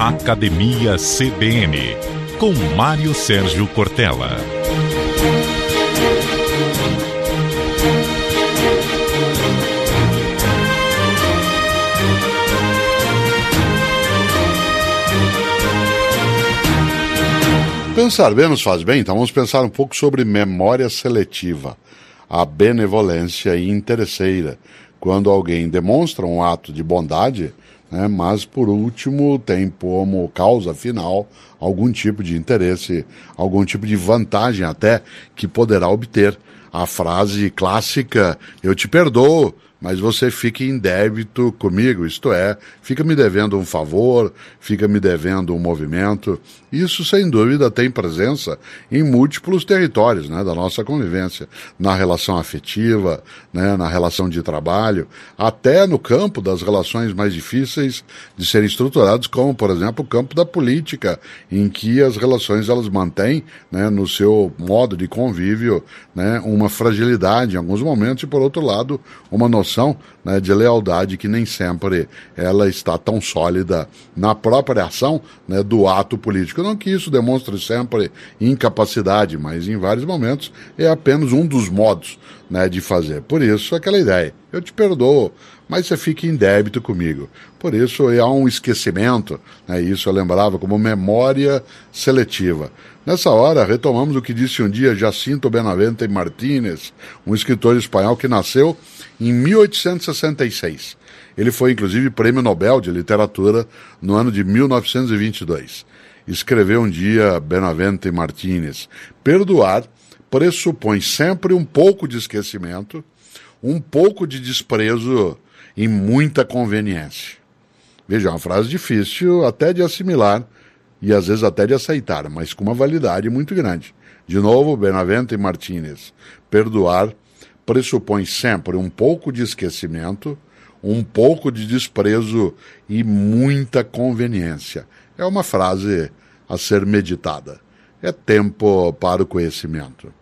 Academia CBN, com Mário Sérgio Cortella. Pensar bem nos faz bem, então vamos pensar um pouco sobre memória seletiva, a benevolência interesseira, quando alguém demonstra um ato de bondade, né, mas por último tem como causa final algum tipo de interesse, algum tipo de vantagem até que poderá obter. A frase clássica, eu te perdoo, mas você fica em débito comigo, isto é, fica me devendo um favor, fica me devendo um movimento. Isso, sem dúvida, tem presença em múltiplos territórios né, da nossa convivência, na relação afetiva, né, na relação de trabalho, até no campo das relações mais difíceis de serem estruturados, como, por exemplo, o campo da política, em que as relações elas mantêm, né, no seu modo de convívio, né, uma fragilidade em alguns momentos e, por outro lado, uma noção noção né, de lealdade que nem sempre ela está tão sólida na própria ação né, do ato político. Não que isso demonstre sempre incapacidade, mas em vários momentos é apenas um dos modos né, de fazer. Por isso, aquela ideia, eu te perdoo, mas você fica em débito comigo. Por isso, há um esquecimento, né, isso eu lembrava como memória seletiva. Nessa hora, retomamos o que disse um dia Jacinto Benavente Martínez, um escritor espanhol que nasceu em 1866. Ele foi, inclusive, prêmio Nobel de Literatura no ano de 1922. Escreveu um dia Benavente Martínez: Perdoar pressupõe sempre um pouco de esquecimento, um pouco de desprezo e muita conveniência. Veja, é uma frase difícil até de assimilar e às vezes até de aceitar, mas com uma validade muito grande. De novo, Benavente Martínez. Perdoar pressupõe sempre um pouco de esquecimento, um pouco de desprezo e muita conveniência. É uma frase a ser meditada. É tempo para o conhecimento.